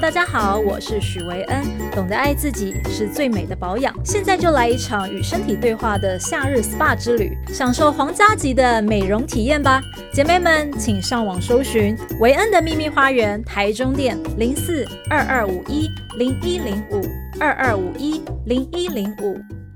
大家好我是许维恩懂得爱自己是最美的保养现在就来一场与身体对话的夏日 spa 之旅享受皇家级的美容体验吧。姐妹们请上网搜寻维恩的秘密花园台中店零四二二五一零一零五二二五一零一零五。